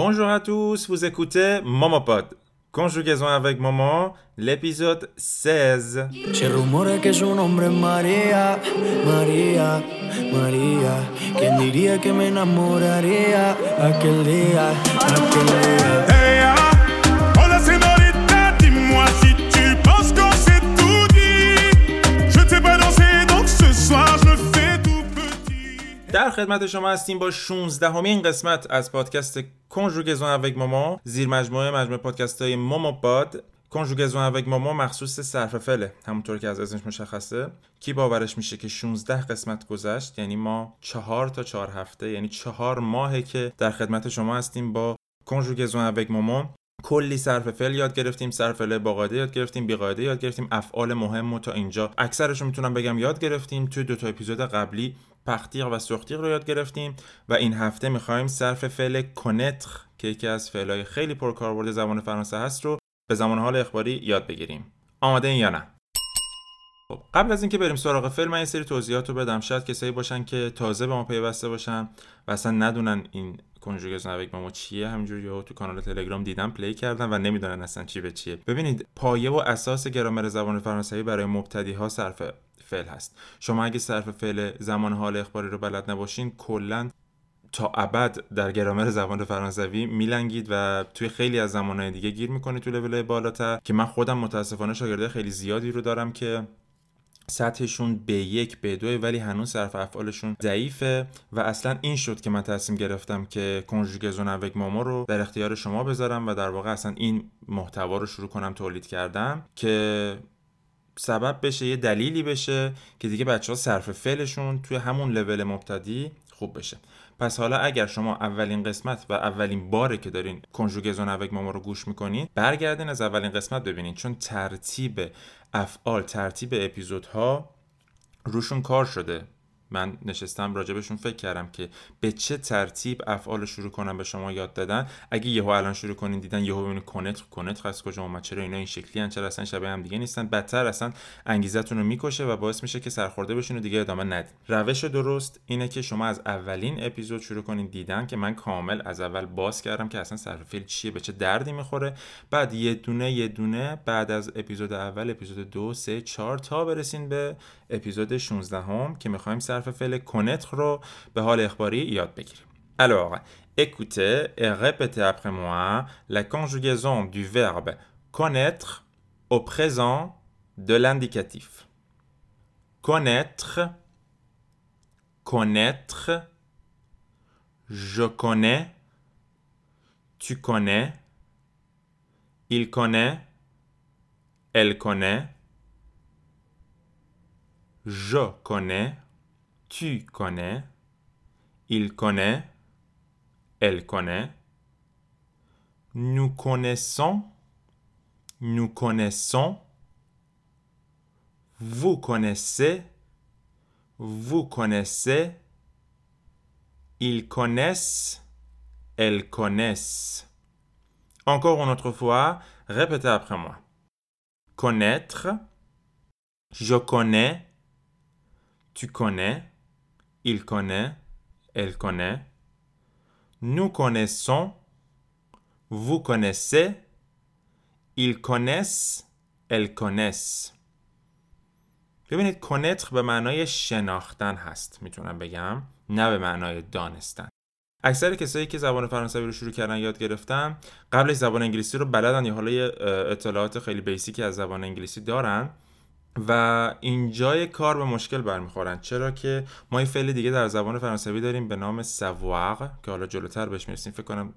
Bonjour à tous, vous écoutez Momopod. Conjugaison avec Momo, l'épisode 16. Se rumora que su nombre es María, María, María. ¿Quién diría que me? خدمت شما هستیم با 16 همین قسمت از پادکست کنجوگزون avec ماما. زیر مجموعه مجموعه پادکست های ماما پاد کنجوگزون avec ماما مخصوص صرف فعله همونطور که از اسمش مشخصه. کی باورش میشه که 16 قسمت گذشت؟ یعنی ما چهار تا چهار هفته یعنی چهار ماهه که در خدمت شما هستیم با کنجوگزون avec ماما. کلی صرف فعل یاد گرفتیم صرف فعل با قاعده یاد گرفتیم بی قاعده یاد گرفتیم افعال مهم و تا اینجا. اکثرش می‌تونم بگم یاد گرفتیم توی دو تا اپیزود قبلی پختیق و سختیق رو یاد گرفتیم و این هفته می‌خوایم صرف فعل کنتر که یکی از فعلهای خیلی پرکاربرد زبان فرانسه هست رو به زمان حال اخباری یاد بگیریم. آماده این یا نه؟ خب قبل از اینکه بریم سراغ فیلم من یه سری توضیحات رو بدم. شاید کسایی باشن که تازه به ما پیوسته باشن و اصلا ندونن این کنجوگزون اویک ما چیه. همینجوری یهو تو کانال تلگرام دیدم پلی کردن و نمی‌دونن اصلا چی به چیه. ببینید پایه و اساس گرامر زبان فرانسوی برای مبتدی ها صرف فعل هست. شما اگه صرف فعل زمان حال اخباری رو بلد نباشین کلا تا ابد در گرامر زبان فرانسوی میلنگید و توی خیلی از زمانهای دیگه گیر می‌کنید تو لول بالاتر. که من خودم متاسفانه شاگرده خیلی زیادی رو دارم که سطحشون به یک به دوی ولی هنوز صرف افعالشون ضعیفه و اصلا این شد که من تصمیم گرفتم که کنجوگزون اوک ماما رو در اختیار شما بذارم و در واقع اصلا این محتوا رو شروع کنم تولید کردم که سبب بشه یه دلیلی بشه که دیگه بچه ها صرف فعلشون توی همون لول مبتدی خوب بشه. پس حالا اگر شما اولین قسمت و اولین باره که دارین کنجوگزون اوک ماما رو گوش می‌کنین برگردین از اولین قسمت ببینین. چون ترتیب افعال ترتیب اپیزودها روشون کار شده. من نشستم راجبشون فکر کردم که به چه ترتیب افعال شروع کنم به شما یاد دادن. اگه یهو الان شروع کنین دیدن یهو ببینید کنت کنت از کجا اومد چرا اینا این شکلی ان چرا اصلا شبیه هم دیگه نیستن. بدتر اصلا انگیزتون رو می‌کشه و باعث میشه که سرخورده بشین و دیگه ادامه ندید روش درست اینه که شما از اولین اپیزود شروع کنین دیدن که من کامل از اول باز کردم که اصلا صرف فعل چیه به چه دردی می‌خوره. بعد یه دونه یه دونه بعد از اپیزود اول اپیزود دو سه چهار تا برسین به اپیزود 16 هم که می‌خوایم صرف فعل کنتر رو به حال اخباری یاد بگیریم Alors, écoutez et répétez après moi la conjugaison du verbe connaître au présent de l'indicatif. Connaître, connaître, je connais, tu connais, il connaît, elle connaît, je connais, tu connais, il connaît, elle connaît, nous connaissons, nous connaissons, vous connaissez, vous connaissez, ils connaissent, elles connaissent. Encore une autre fois, répétez après moi. Connaître, je connais, tu connais, il connaît, elle connaît. Nous connaissons, vous connaissez, ils connaissent, elles connaissent. ببینید کنتر به معنای شناختن هست می‌تونم بگم نه به معنای دانستن اکثر کسایی که زبان فرانسوی رو شروع کردن یاد گرفتن قبلش زبان انگلیسی رو بلدن یا حالا اطلاعات خیلی بیسیکی از زبان انگلیسی دارن و اینجای کار به مشکل برمیخورن. چرا که ما این فعل دیگه در زبان فرانسوی داریم به نام سوار که حالا جلوتر بهش می‌رسیم. فکر کنم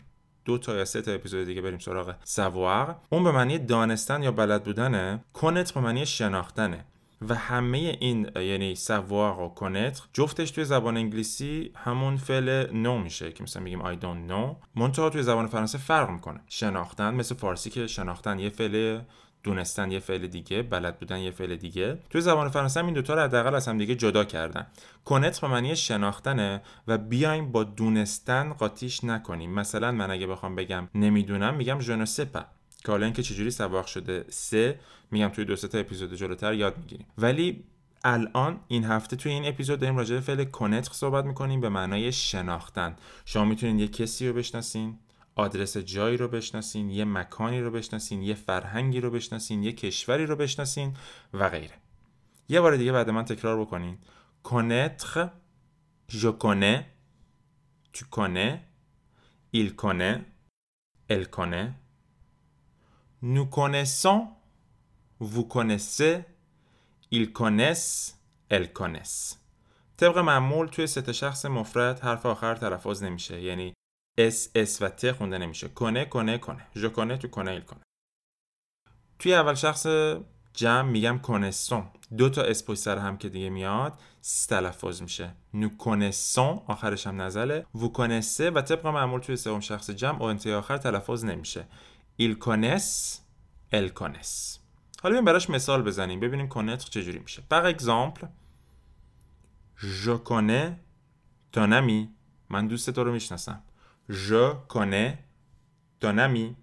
دو تا یا سه تا اپیزود دیگه بریم سراغ سوار اون به معنی دانستن یا بلد بودنه. کنت به معنی شناختنه. و همه این یعنی سوار و کنتر جفتش توی زبان انگلیسی همون فعل نو میشه که مثلا میگیم I don't know. منتها توی زبان فرانسه فرق می‌کنه. شناختن مثل فارسی که شناختن یه فعل دونستن یه فعل دیگه بلد بودن یه فعل دیگه. توی زبان فرانسه هم این دوتا رو حداقل از هم دیگه جدا کردن. کنت به معنی شناختنه و بیایم با دونستن قاطیش نکنیم. مثلا من اگه بخوام بگم نمی‌دونم میگم ژنو سپا که حالا اینکه چجوری سواق شده سه میگم توی دو تا اپیزود جلوتر یاد می‌گیریم. ولی الان این هفته توی این اپیزود داریم راجع به فعل کنتر صحبت می‌کنیم به معنای شناختن. شما می‌تونید یه کسی رو بشناسین. آدرس جایی رو بشناسین یه مکانی رو بشناسین یه فرهنگی رو بشناسین یه کشوری رو بشناسین و غیره. یه بار دیگه بعد من تکرار بکنین. Connaître je connais tu connais il connaît elle connaît. Nous connaissons vous connaissez ils connaissent elles connaissent. طبق معمول توی سه شخص مفرد حرف آخر تلفظ نمیشه. یعنی s s و t خونده نمیشه. connais connais connaît. je connais tu connais il connaît. توی اول شخص جمع میگم connaissons. دو تا s پشت سر هم که دیگه میاد تلفظ میشه. nous connaissons آخرش هم nasal ه. vous connaissez و طبق معمول توی سوم شخص جمع و انتهای آخر تلفظ نمیشه. ils connaissent elles connaissent. حالا ببین براش مثال بزنیم ببینیم connaître چجوری میشه. par exemple je connais ton من دوست تو رو می‌شناسم. Je connais ton ami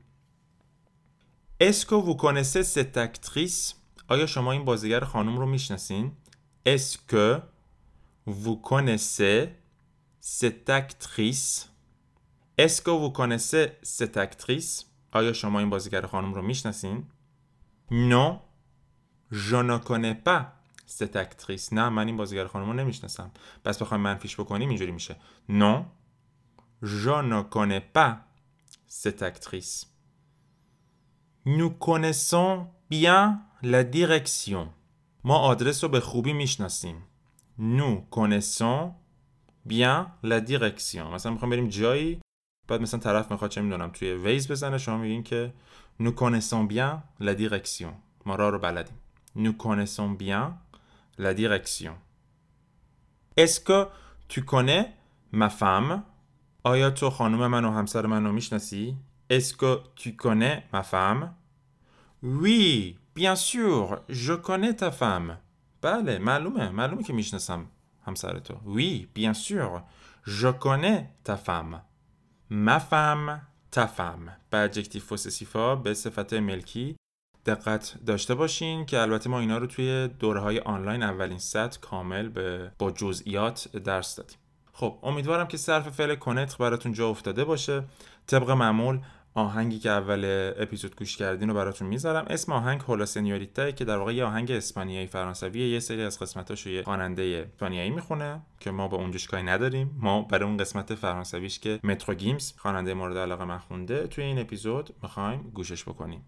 est-ce que vous connaissez cette actrice آیا شما این بازیگر خانم رو می‌شناسین est-ce que vous connaissez cette actrice est-ce que vous connaissez cette actrice آیا شما این بازیگر خانم رو می‌شناسین non je ne connais pas cette actrice نه من این بازیگر خانم رو نمی‌شناسم پس بخوایم منفیش بکنیم اینجوری میشه non je ne connais pas cette actrice nous connaissons bien la direction ما آدرس رو به خوبی می‌شناسیم nous connaissons bien la direction مثلا می‌خوام بریم جایی بعد مثلا طرف می‌خواد چه می‌دونم توی ویز بزنه شما میگین که nous connaissons bien la direction ما راه رو بلدیم nous connaissons bien la direction est-ce que tu connais ma femme آیا تو خانم من و همسر من رو می‌شناسی؟ Que tu connais ma femme? Oui bien sûr je connais ta femme. بله معلومه معلومه که می‌شناسم همسر تو. Oui bien sûr je connais ta femme. Ma femme ta femme. به adjectif possessif ا به صفت ملکی دقت داشته باشین که البته ما اینا رو توی دوره های آنلاین اولین سطح کامل به با جزئیات درس دادیم. خب امیدوارم که صرف فعل connaître براتون جا افتاده باشه. طبق معمول آهنگی که اول اپیزود گوش کردین رو براتون می‌ذارم. اسم آهنگ Hola Señorita که در واقع یه آهنگ اسپانیایی فرانسوی یه سری از قسمتاش یه خواننده اسپانیایی می‌خونه که ما با اونجاش کاری نداریم. ما برای اون قسمت فرانسویش که Maître Gims خواننده مورد علاقه من خونده توی این اپیزود می‌خوایم گوشش بکنیم.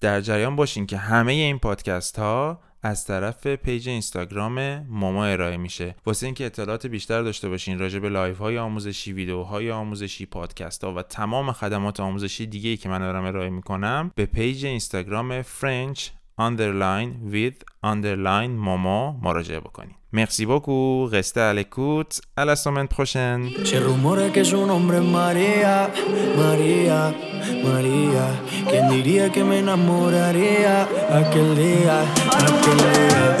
در جریان باشین که همه این پادکست ها از طرف پیج اینستاگرام ماما ارائه میشه. واسه اینکه اطلاعات بیشتر داشته باشین راجع به live های آموزشی ویدیوهای آموزشی پادکست ها و تمام خدمات آموزشی دیگه ای که من دارم ارائه می‌کنم به پیج اینستاگرام French underline with underline ماما مراجعه بکنین Merci beaucoup, restez à l'écoute, à la semaine prochaine. Se rumora que su nombre es María, María, María. ¿Quién diría que me enamoraría aquel día, aquel día?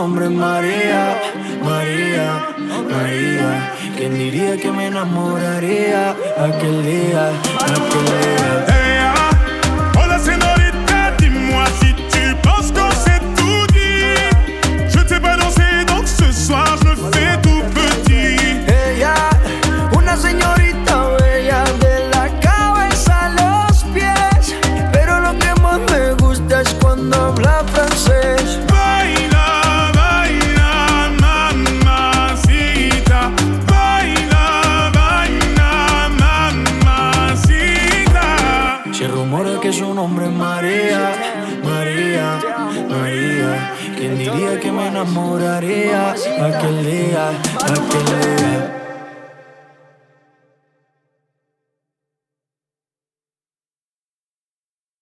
nombre es María, María, María. ¿Quién diría que me enamoraría aquel día, aquel día? Enamoraría aquel día, aquel día?